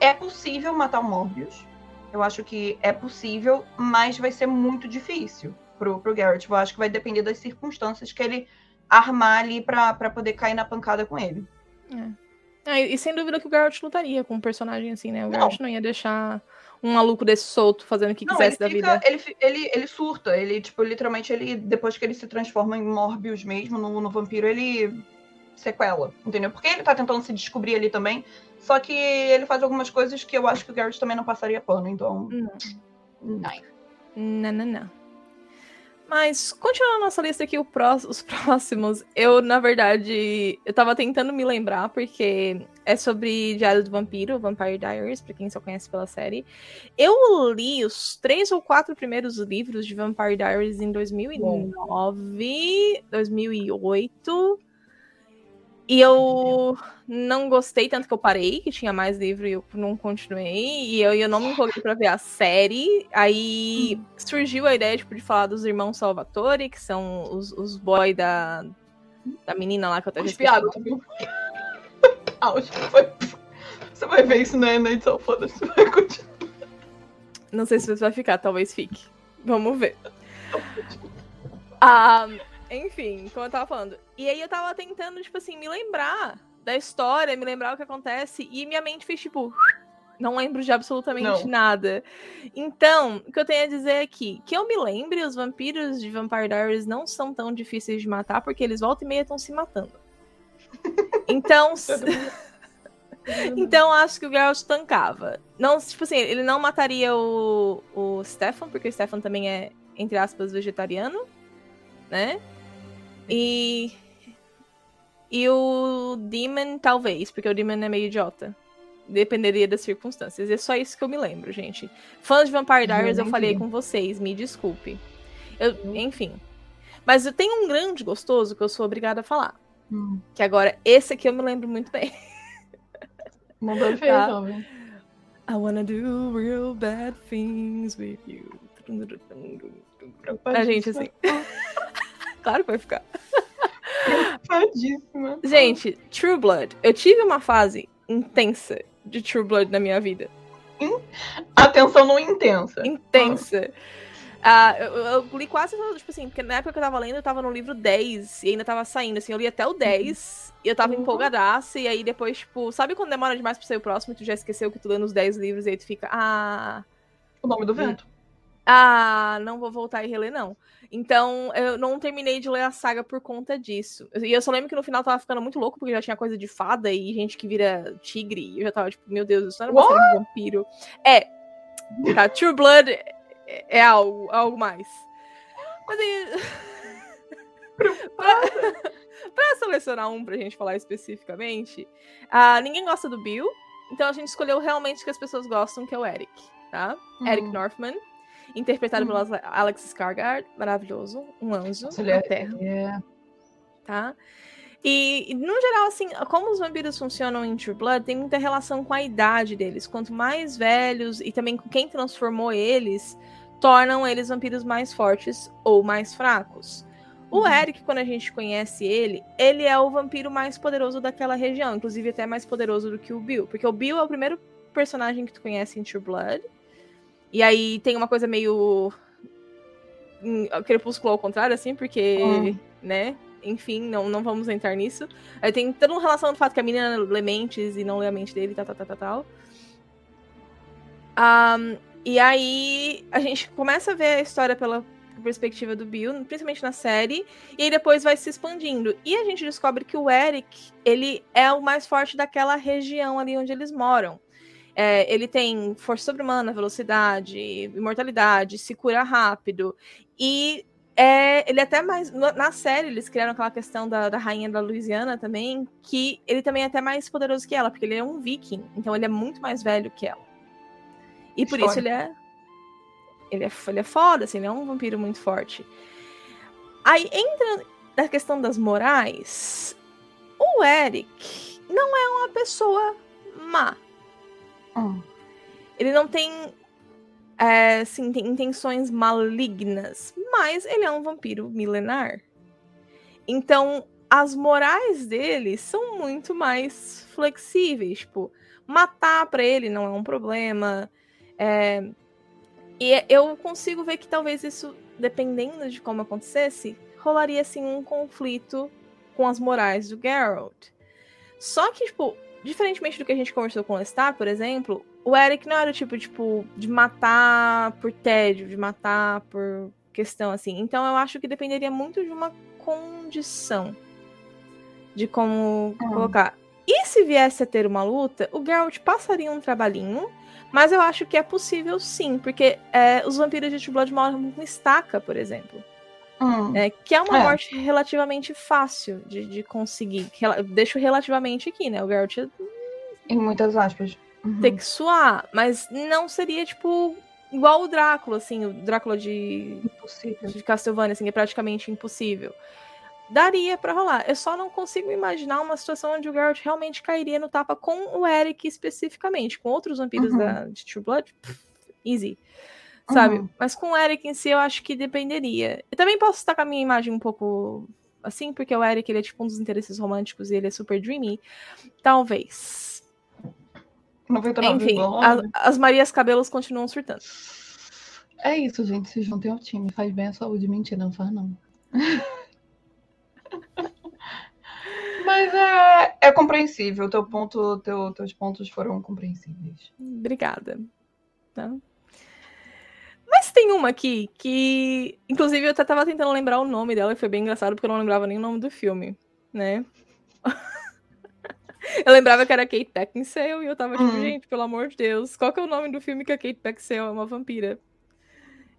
é possível matar o Morbius. Eu acho que é possível, mas vai ser muito difícil pro, pro Garrett. Eu acho que vai depender das circunstâncias que ele armar ali pra, pra poder cair na pancada com ele. É. é e sem dúvida que o Garrett lutaria com um personagem assim, né? O não. Garrett não ia deixar um maluco desse solto fazendo o que não, quisesse da fica, vida. Ele, ele, ele surta, ele, tipo, literalmente, ele, depois que ele se transforma em Morbius mesmo, no, no vampiro, ele sequela, entendeu? Porque ele tá tentando se descobrir ali também, só que ele faz algumas coisas que eu acho que o Garrett também não passaria pano, então. Não. Não, não, não. não. Mas, continuando nossa lista aqui, pró os [LAUGHS] próximos, eu, na verdade, eu tava tentando me lembrar, porque é sobre Diário do Vampiro, Vampire Diaries, pra quem só conhece pela série. Eu li os três ou quatro primeiros livros de Vampire Diaries em 2009, Bom. 2008. E eu não gostei, tanto que eu parei, que tinha mais livro e eu não continuei. E eu, eu não me empolguei pra ver a série. Aí surgiu a ideia, tipo, de falar dos irmãos Salvatore, que são os, os boys da, da menina lá que eu até já piada, viu? [LAUGHS] Você vai ver isso na, na edição, foda-se, vai continuar. Não sei se você vai ficar, talvez fique. Vamos ver. Ah... Enfim, como eu tava falando. E aí eu tava tentando, tipo assim, me lembrar da história, me lembrar o que acontece, e minha mente fez, tipo, não lembro de absolutamente não. nada. Então, o que eu tenho a dizer aqui, que eu me lembre, os vampiros de Vampire Diaries não são tão difíceis de matar, porque eles volta e meia estão se matando. [LAUGHS] Então. [LAUGHS] então acho que o Geralt tancava. Não, tipo assim, ele não mataria o, o Stefan, porque o Stefan também é, entre aspas, vegetariano, né? E. E o Demon, talvez, porque o Demon é meio idiota. Dependeria das circunstâncias. É só isso que eu me lembro, gente. Fãs de Vampire Diaries, eu, eu falei com vocês, me desculpe. Eu, enfim. Mas eu tenho um grande gostoso que eu sou obrigada a falar. Hum. Que agora, esse aqui eu me lembro muito bem. [LAUGHS] Mandou tá? jovem. I wanna do real bad things with you. A gente, assim. [LAUGHS] Claro que vai ficar. Gente, True Blood. Eu tive uma fase intensa de True Blood na minha vida. Atenção não intensa. Intensa. Ah. Uh, eu, eu, li quase, tipo assim, porque na época que eu tava lendo, eu tava no livro 10 e ainda tava saindo, assim, eu li até o 10 uhum. e eu tava uhum. empolgadaça, e aí depois, tipo, sabe quando demora demais pra sair o próximo e tu já esqueceu que tu lê nos 10 livros e aí tu fica, ah... O nome do vento. Ah, não vou voltar e reler, não. Então, eu não terminei de ler a saga por conta disso. E eu só lembro que no final tava ficando muito louco, porque já tinha coisa de fada e gente que vira tigre. E eu já tava tipo, meu Deus, isso não era uma série de vampiro. É, tá, True Blood é, é algo, algo mais. Mas aí... [LAUGHS] pra, pra selecionar um pra gente falar especificamente, uh, ninguém gosta do Bill, então a gente escolheu realmente o que as pessoas gostam, que é o Eric, tá? Hum. Eric Northman interpretado hum. pelo Alex Skarsgård, maravilhoso, um anjo Nossa, na é, Terra. É... Tá? E, no geral, assim, como os vampiros funcionam em True Blood, tem muita relação com a idade deles. Quanto mais velhos e também com quem transformou eles, tornam eles vampiros mais fortes ou mais fracos. O uhum. Eric, quando a gente conhece ele, ele é o vampiro mais poderoso daquela região, inclusive até mais poderoso do que o Bill, porque o Bill é o primeiro personagem que tu conhece em True Blood. E aí tem uma coisa meio crepúsculo ao contrário, assim, porque, uhum. né? Enfim, não, não vamos entrar nisso. Aí tem toda uma relação do fato que a menina lê mentes e não lê a mente dele, tal, tal, tal, tal, tal. Um, e aí a gente começa a ver a história pela perspectiva do Bill, principalmente na série, e aí depois vai se expandindo. E a gente descobre que o Eric, ele é o mais forte daquela região ali onde eles moram. É, ele tem força sobre-humana, velocidade, imortalidade, se cura rápido. E é, ele é até mais. Na série, eles criaram aquela questão da, da rainha da Louisiana também, que ele também é até mais poderoso que ela, porque ele é um viking. Então ele é muito mais velho que ela. E por isso ele é. Ele é, ele é foda, assim, ele é um vampiro muito forte. Aí entra na questão das morais. O Eric não é uma pessoa má. Ele não tem, é, assim, tem intenções malignas, mas ele é um vampiro milenar. Então, as morais dele são muito mais flexíveis. Tipo, matar para ele não é um problema. É... E eu consigo ver que talvez isso, dependendo de como acontecesse, rolaria assim um conflito com as morais do Geralt. Só que, tipo, diferentemente do que a gente conversou com o Lestat, por exemplo, o Eric não era o tipo, tipo, de matar por tédio, de matar por questão assim. Então eu acho que dependeria muito de uma condição de como hum. colocar. E se viesse a ter uma luta, o Geralt passaria um trabalhinho, mas eu acho que é possível sim, porque é, os vampiros de Blood morrem com estaca, por exemplo. Hum. É, que é uma é. morte relativamente fácil de, de conseguir. Rel deixo relativamente aqui, né? O Geralt. Em muitas aspas. Uhum. Ter que suar, mas não seria, tipo, igual o Drácula, assim, o Drácula de, impossível. de Castlevania, assim, é praticamente impossível. Daria para rolar. Eu só não consigo imaginar uma situação onde o Geralt realmente cairia no tapa com o Eric especificamente. Com outros vampiros uhum. da, de True Blood, pff, easy sabe? Uhum. Mas com o Eric em si, eu acho que dependeria. Eu também posso estar com a minha imagem um pouco assim, porque o Eric ele é tipo um dos interesses românticos e ele é super dreamy. Talvez. 99, Enfim, a, as Marias Cabelos continuam surtando. É isso, gente. Se juntem ao time. Faz bem a saúde. Mentira, não faz não. [LAUGHS] Mas é, é compreensível. Teu ponto, teu, teus pontos foram compreensíveis. Obrigada. Tá? Mas tem uma aqui que, inclusive, eu até tava tentando lembrar o nome dela e foi bem engraçado porque eu não lembrava nem o nome do filme, né? [LAUGHS] eu lembrava que era Kate Beckinsale e eu tava tipo, uhum. gente, pelo amor de Deus, qual que é o nome do filme que a Kate Beckinsale é uma vampira?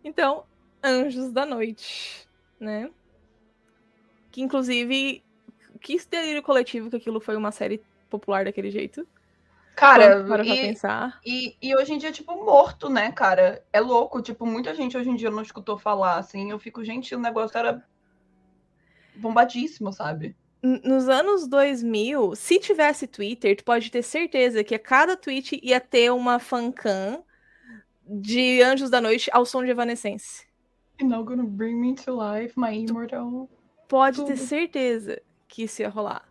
Então, Anjos da Noite, né? Que inclusive, que delírio coletivo que aquilo foi uma série popular daquele jeito. Cara, para e, pensar. E, e hoje em dia, tipo, morto, né, cara? É louco, tipo, muita gente hoje em dia não escutou falar, assim. Eu fico, gente, o negócio era bombadíssimo, sabe? Nos anos 2000, se tivesse Twitter, tu pode ter certeza que a cada tweet ia ter uma fancam de Anjos da Noite ao som de Evanescence. You're not gonna bring me to life, my immortal. Pode Tudo. ter certeza que isso ia rolar.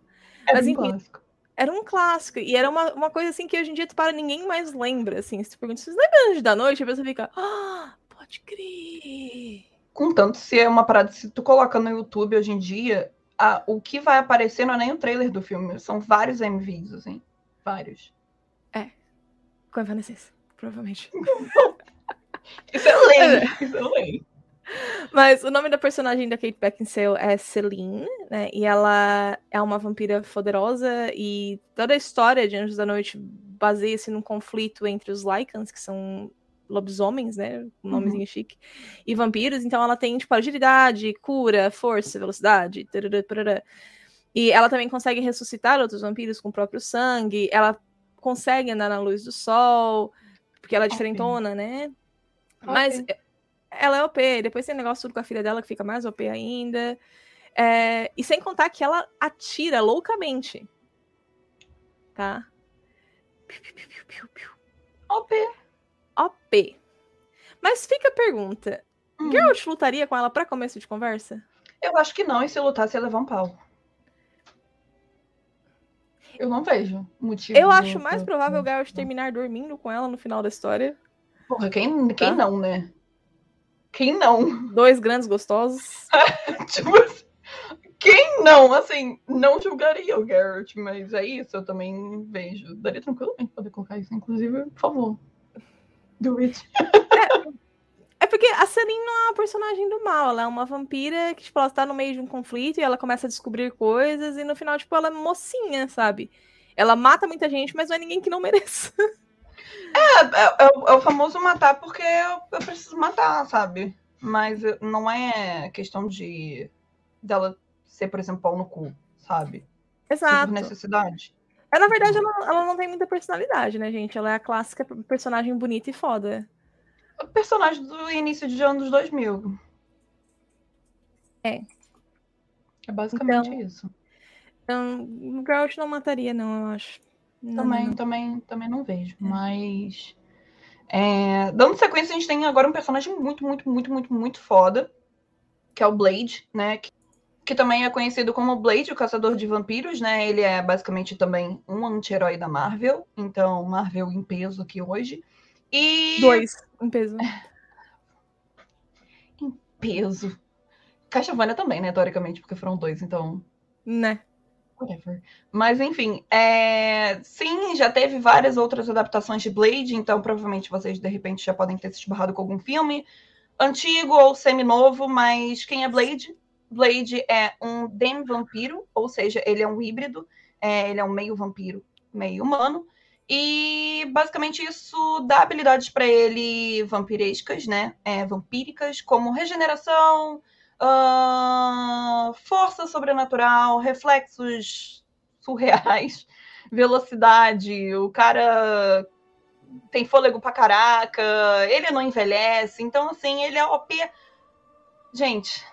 É Mas, enfim, clássico era um clássico. E era uma, uma coisa assim que hoje em dia tu para ninguém mais lembra. Assim, se tu pergunta, vocês lembram Anjo da Noite? A pessoa fica, ah, pode crer. Contanto, se é uma parada, se tu coloca no YouTube hoje em dia, a, o que vai aparecer não é nem o trailer do filme, são vários MVs, assim. Vários. É. Com Evanescence, provavelmente. [LAUGHS] isso é lei, isso é lei. Mas o nome da personagem da Kate Beckinsale é Celine, né? E ela é uma vampira poderosa e toda a história de Anjos da Noite baseia-se num conflito entre os Lycans, que são lobisomens, né? Um nomezinho uhum. chique, e vampiros. Então ela tem, tipo, agilidade, cura, força, velocidade, tarará, tarará. E ela também consegue ressuscitar outros vampiros com o próprio sangue. Ela consegue andar na luz do sol, porque ela é diferentona, né? Mas ela é OP. Depois tem negócio tudo com a filha dela que fica mais OP ainda. É, e sem contar que ela atira loucamente. Tá? OP. OP. Mas fica a pergunta: Hum. Geralt lutaria com ela pra começo de conversa? Eu acho que não, e se lutasse ia levar um pau. Eu não vejo motivo. Eu acho mais provável o Geralt terminar dormindo com ela no final da história. Porra, quem, quem Tá. não, né? Quem não? Dois grandes gostosos. [LAUGHS] tipo assim, quem não? Assim, não julgaria o Garrett, mas é isso, eu também vejo. Daria tranquilamente poder colocar isso, inclusive, por favor. Do it. É porque a Celine não é uma personagem do mal, ela é uma vampira que, tipo, ela tá no meio de um conflito e ela começa a descobrir coisas e no final, tipo, ela é mocinha, sabe? Ela mata muita gente, mas não é ninguém que não mereça. [LAUGHS] É, é o- é o famoso matar porque eu, eu preciso matar, sabe? Mas não é questão de dela ser, por exemplo, pau no cu, sabe? Exato. Por necessidade. É, na verdade, ela, ela não tem muita personalidade, né, gente? Ela é a clássica personagem bonita e foda. O personagem do início de anos 2000. É. É basicamente Então, isso. Então, o Geralt não mataria, não, eu acho. Não, Também, não. também, também não vejo. Mas. é, dando sequência, a gente tem agora um personagem muito, muito, muito, muito, muito foda. Que é o Blade, né? Que, que também é conhecido como Blade, o caçador de vampiros, né? Ele é basicamente também um anti-herói da Marvel. Então, Marvel em peso aqui hoje. E. Dois em peso. [LAUGHS] Peso. Castlevania também, né? Teoricamente, porque foram dois, então. Né? Whatever. Mas enfim, é... sim, já teve várias outras adaptações de Blade, então provavelmente vocês de repente já podem ter se esbarrado com algum filme antigo ou semi-novo, mas quem é Blade? Blade é um dem-vampiro, ou seja, ele é um híbrido, é, ele é um meio vampiro, meio humano, e basicamente isso dá habilidades para ele vampirescas, né? É, vampíricas, como regeneração, força sobrenatural, reflexos surreais, [LAUGHS] velocidade, o cara tem fôlego pra caraca, ele não envelhece, então assim, ele é OP. Gente,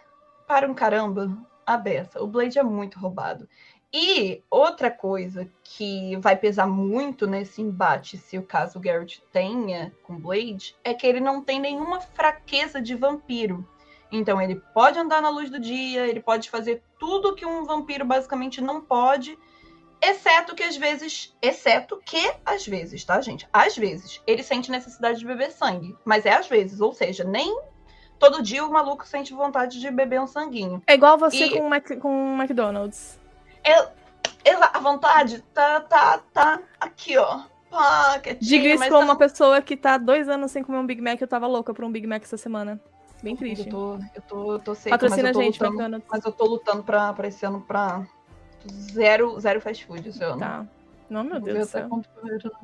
para um caramba, a beça. O Blade é muito roubado. E outra coisa que vai pesar muito nesse embate, se o caso Garrett tenha com Blade, é que ele não tem nenhuma fraqueza de vampiro. Então ele pode andar na luz do dia, ele pode fazer tudo que um vampiro basicamente não pode, exceto que às vezes, exceto que às vezes, tá, gente? Às vezes ele sente necessidade de beber sangue, mas é às vezes, ou seja, nem todo dia o maluco sente vontade de beber um sanguinho. É igual você E- com, o Mac, com o McDonald's. Exa- A vontade tá, tá, tá aqui, ó. Pá, Diga isso tá- uma pessoa que tá dois anos sem comer um Big Mac. Eu tava louca por um Big Mac essa semana. Bem Eu triste. tô, eu tô, eu tô seca, mas Patrocina eu a tô gente, lutando, McDonald's. mas eu tô lutando pra, pra esse ano pra zero, zero fast food esse ano. Tá. Não, meu Vamos Deus do céu. quanto-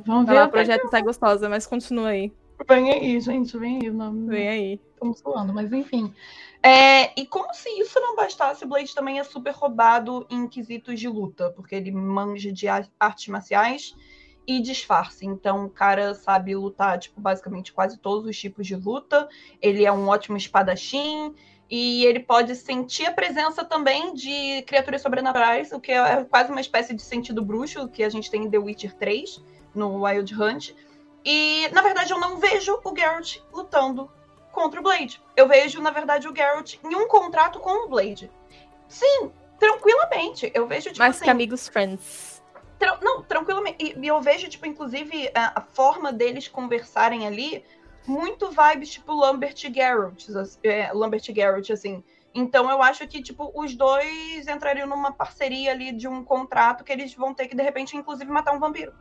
Vamos ver lá, até projeto tá gostosa, mas continua aí. Vem aí, gente, vem aí. Não, Vem aí. Estamos falando, mas enfim. É, e como se isso não bastasse, Blade também é super roubado em quesitos de luta, porque ele manja de ar- artes marciais e disfarce. Então, o cara sabe lutar, tipo, basicamente quase todos os tipos de luta. Ele é um ótimo espadachim. E ele pode sentir a presença também de criaturas sobrenaturais, o que é quase uma espécie de sentido bruxo que a gente tem em The Witcher 3, no Wild Hunt. E, na verdade, eu não vejo o Geralt lutando contra o Blade. Eu vejo, na verdade, o Geralt em um contrato com o Blade. Sim, tranquilamente. Eu vejo, tipo Mais assim... que amigos friends. Tra- não, tranquilamente. E, eu vejo, tipo, inclusive, a, a forma deles conversarem ali, muito vibes, tipo, Lambert e Geralt. as- é, Lambert e Geralt, assim. Então eu acho que, tipo, os dois entrariam numa parceria ali de um contrato que eles vão ter que, de repente, inclusive, matar um vampiro.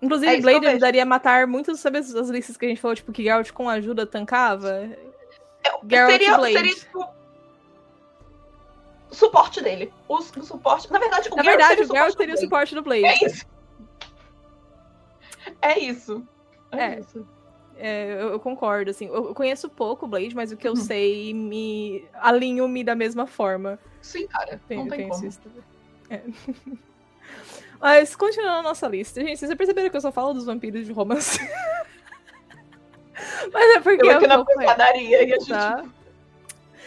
Inclusive, É eu Blade ajudaria a matar muitos, sabe as as listas que a gente falou, tipo, que Geralt com ajuda tancava? Geralt e seria, Blade. seria, tipo, suporte dele. O, o suporte. Na verdade, o Na verdade, seria o do teria o suporte do Blade. É isso. É isso. É, É. isso. É, eu, eu concordo, assim. Eu, eu conheço pouco o Blade, mas o que eu Uhum. sei me alinho-me da mesma forma. Sim, cara. Tem- não tem tenho como. É. [LAUGHS] Mas, continuando a nossa lista. Gente, vocês perceberam que eu só falo dos vampiros de romance? [LAUGHS] Mas é porque Eu aqui na acompanho, pancadaria e a gente. tá?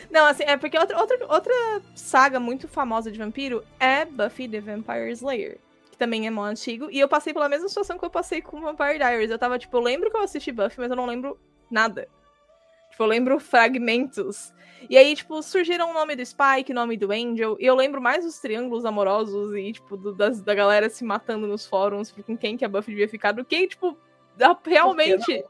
Não, assim, é porque outra, outra, outra saga muito famosa de vampiro é Buffy the Vampire Slayer. Que também é mó antigo. E eu passei pela mesma situação que eu passei com Vampire Diaries. Eu tava, tipo, eu lembro que eu assisti Buffy, mas eu não lembro nada. Tipo, eu lembro fragmentos. E aí, tipo, surgiram o nome do Spike, o nome do Angel. E eu lembro mais dos triângulos amorosos e, tipo, do, das, da galera se matando nos fóruns com quem que a Buffy devia ficar, do que, tipo, realmente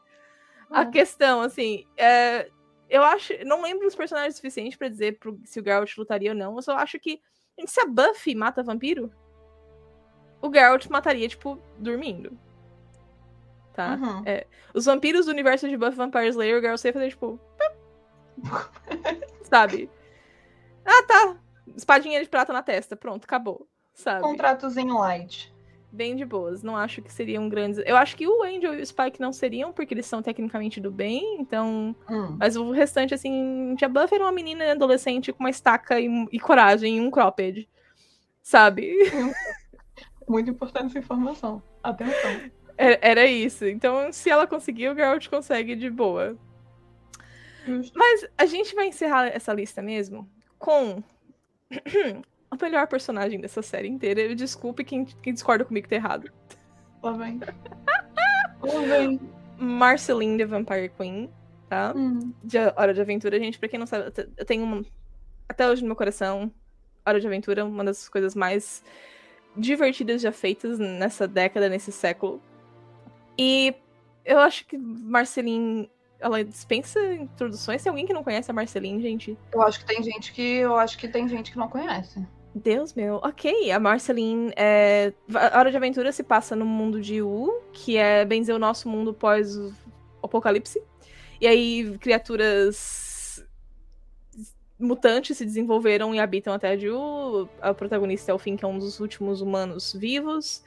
a questão, assim. é, eu acho. Não lembro os personagens suficientes pra dizer pro- se o Geralt lutaria ou não. Eu só acho que. Se a Buffy mata vampiro, o Geralt mataria, tipo, dormindo. Tá? Uhum. Os vampiros do universo de Buffy Vampire Slayer, o Geralt ia fazer, tipo. [LAUGHS] sabe? Ah, tá. Espadinha de prata na testa. Pronto, acabou. Sabe? Contratozinho light. Bem de boas. Não acho que seriam grandes. Eu acho que o Angel e o Spike não seriam, porque eles são tecnicamente do bem, então. Hum. Mas o restante, assim. A Buffy era uma menina adolescente com uma estaca e, e coragem e um cropped. Sabe? [LAUGHS] Muito importante essa informação. Atenção. Era, era isso. Então, se ela conseguir, o Geralt consegue de boa. Justo. Mas a gente vai encerrar essa lista mesmo com [CLEARS THROAT] o melhor personagem dessa série inteira. Eu desculpe quem, quem discorda comigo tá errado. Lá vem. Lá vem. Marceline, the Vampire Queen, tá? Hum. De Hora de Aventura, gente, pra quem não sabe, eu te- eu tenho um, até hoje no meu coração, Hora de Aventura, uma das coisas mais divertidas já feitas nessa década, nesse século. E eu acho que Marceline, ela dispensa introduções. Tem alguém que não conhece a Marceline, gente? Eu acho que tem gente que eu acho que tem gente que não conhece. Deus meu, ok. A Marceline é. A Hora de Aventura se passa no mundo de U, que é bem dizer o nosso mundo pós-apocalipse. E aí, criaturas mutantes se desenvolveram e habitam a Terra de U. A protagonista é o Finn, que é um dos últimos humanos vivos.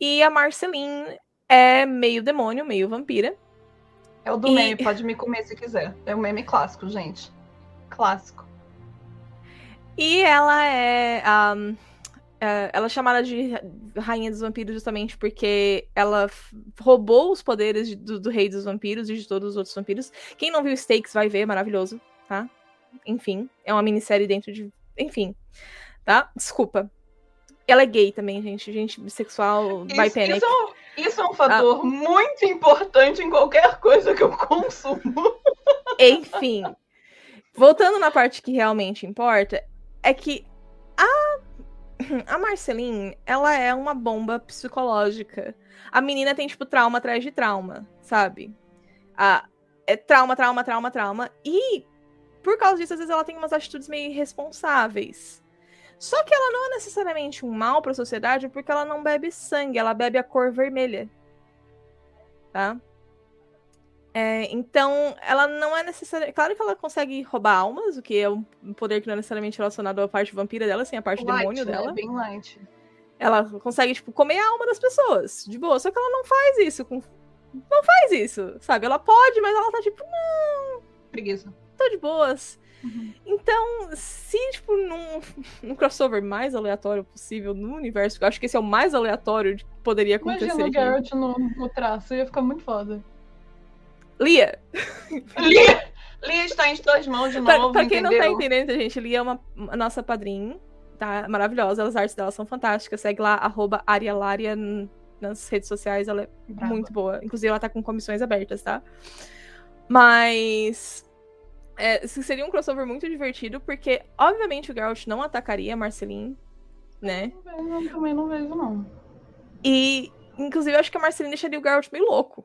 E a Marceline é meio demônio, meio vampira. É o do E- meme, pode me comer se quiser. É um meme clássico, gente. Clássico. E ela é, ahm, é, Ela é chamada de Rainha dos Vampiros justamente porque ela roubou os poderes de- do, do Rei dos Vampiros e de todos os outros vampiros. Quem não viu Stakes vai ver, é maravilhoso, tá? Enfim, é uma minissérie dentro de. Enfim, tá? Desculpa. Ela é gay também, gente. Gente bissexual, by Isso, panic. isso é um, isso é um fator muito importante em qualquer coisa que eu consumo. Enfim. Voltando na parte que realmente importa, é que a, [CLEARS THROAT] a Marceline, ela é uma bomba psicológica. A menina tem, tipo, trauma atrás de trauma, sabe? A, é trauma, trauma, trauma, trauma. E, por causa disso, às vezes ela tem umas atitudes meio irresponsáveis. Só que ela não é necessariamente um mal pra sociedade porque ela não bebe sangue, ela bebe a cor vermelha. Tá? É, então, ela não é necessariamente. Claro que ela consegue roubar almas, o que é um poder que não é necessariamente relacionado à parte vampira dela, sim, a parte Light, demônio né? dela. Bem light. Ela consegue, tipo, comer a alma das pessoas, de boa. Só que ela não faz isso com. Não faz isso, sabe? Ela pode, mas ela tá tipo, Preguiça. tô de boas. Uhum. Então, se, tipo, num, [LAUGHS] num crossover mais aleatório possível no universo, eu acho que esse é o mais aleatório que poderia acontecer. Imagina o. Garrett no, no traço, ia ficar muito foda. Lia, Lia, Lia está em suas mãos de Pra, novo, pra quem não tá entendeu? entendendo, gente, Lia é uma, a nossa padrinha, tá? Maravilhosa, as artes dela são fantásticas. Segue lá, arroba Arialaria nas redes sociais, ela é Brava. muito boa. Inclusive, ela tá com comissões abertas, tá? Mas. É, seria um crossover muito divertido, porque, obviamente, o Geralt não atacaria a Marceline, né? Eu também não vejo, não. E, inclusive, eu acho que a Marceline deixaria o Geralt meio louco.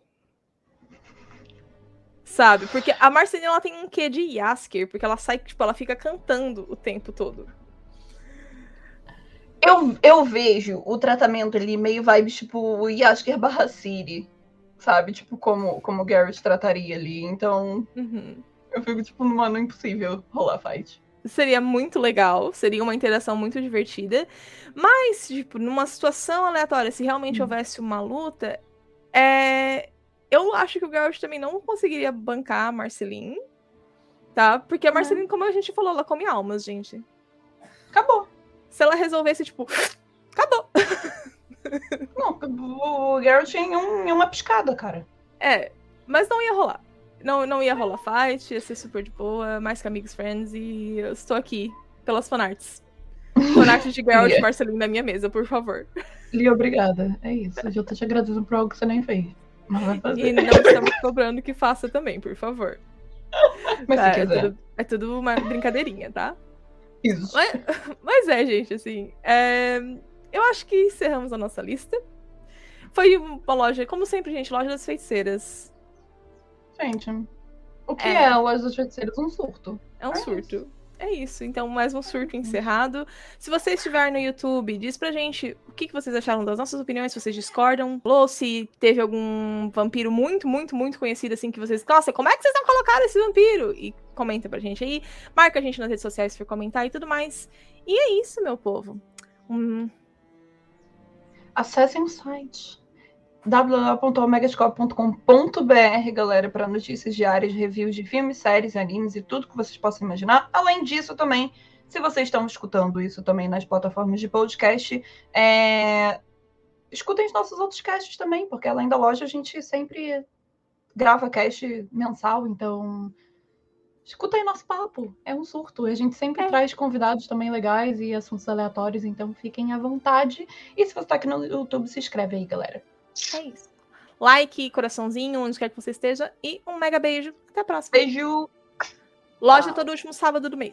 Sabe? Porque a Marceline, ela tem um quê de Yasker, porque ela sai, tipo, ela fica cantando o tempo todo. Eu, eu vejo o tratamento ali meio vibes tipo Yasker barra Siri. Sabe? Tipo, como, como o Garrett trataria ali. Então, Uhum. eu fico tipo, mano, impossível rolar fight. Seria muito legal, seria uma interação muito divertida. Mas, tipo, numa situação aleatória, se realmente Hum. houvesse uma luta, é... eu acho que o Geralt também não conseguiria bancar a Marceline, tá? Porque a. Marceline, como a gente falou, ela come almas, gente. Acabou. Se ela resolvesse, tipo, acabou. [LAUGHS] Não, o Garrett em, um, em uma piscada, cara. É, mas não ia rolar. não, não ia rolar fight, ia ser super de boa, mais que amigos friends, e eu estou aqui pelas fanarts. [LAUGHS] Fanarts de Geralt Yeah. Marcelinho na minha mesa, por favor. Li, obrigada. É isso. Eu tô te agradecendo por algo que você nem fez. E não estamos cobrando que faça também, por favor. Mas Tá, se é, tudo, é tudo uma brincadeirinha, tá? Isso. Mas, mas é, gente, assim. é, eu acho que encerramos a nossa lista. Foi uma loja, como sempre, gente, loja das feiticeiras. Gente, o que É. é, a loja dos feiticeiros? Um surto. É um É surto. É isso. Então, mais um surto encerrado. Se você estiver no YouTube, diz pra gente o que que vocês acharam das nossas opiniões, se vocês discordam. Ou se teve algum vampiro muito, muito, muito conhecido, assim, que vocês. Nossa, como é que vocês não colocaram esse vampiro? E comenta pra gente aí. Marca a gente nas redes sociais for comentar e tudo mais. E é isso, meu povo. Um, Acessem o site www.omegascope.com.br, galera, para notícias diárias, reviews de filmes, séries, animes e tudo que vocês possam imaginar. Além disso, também, se vocês estão escutando isso também nas plataformas de podcast, é, escutem os nossos outros casts também, porque além da loja a gente sempre grava cast mensal, então escutem nosso papo. É um surto. A gente sempre É. traz convidados também legais e assuntos aleatórios, então fiquem à vontade. E se você tá aqui no YouTube, se inscreve aí, galera. É isso. Like, coraçãozinho, onde quer que você esteja. E um mega beijo. Até a próxima. Beijo! Loja Tchau. todo último sábado do mês.